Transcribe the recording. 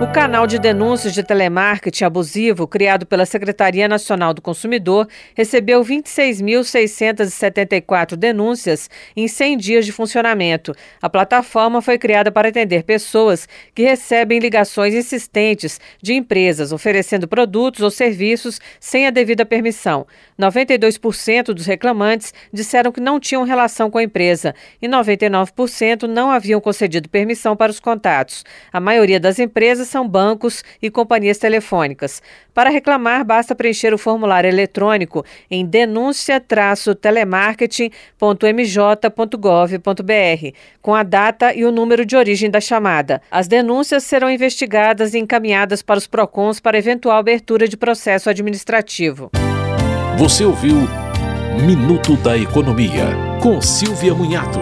O canal de denúncias de telemarketing abusivo, criado pela Secretaria Nacional do Consumidor, recebeu 26.674 denúncias em 100 dias de funcionamento. A plataforma foi criada para atender pessoas que recebem ligações insistentes de empresas oferecendo produtos ou serviços sem a devida permissão. 92% dos reclamantes disseram que não tinham relação com a empresa e 99% não haviam concedido permissão para os contatos. A maioria das empresas são bancos e companhias telefônicas. Para reclamar, basta preencher o formulário eletrônico em denúncia-telemarketing.mj.gov.br, com a data e o número de origem da chamada. As denúncias serão investigadas e encaminhadas para os PROCONs para eventual abertura de processo administrativo. Você ouviu Minuto da Economia, com Silvia Munhato.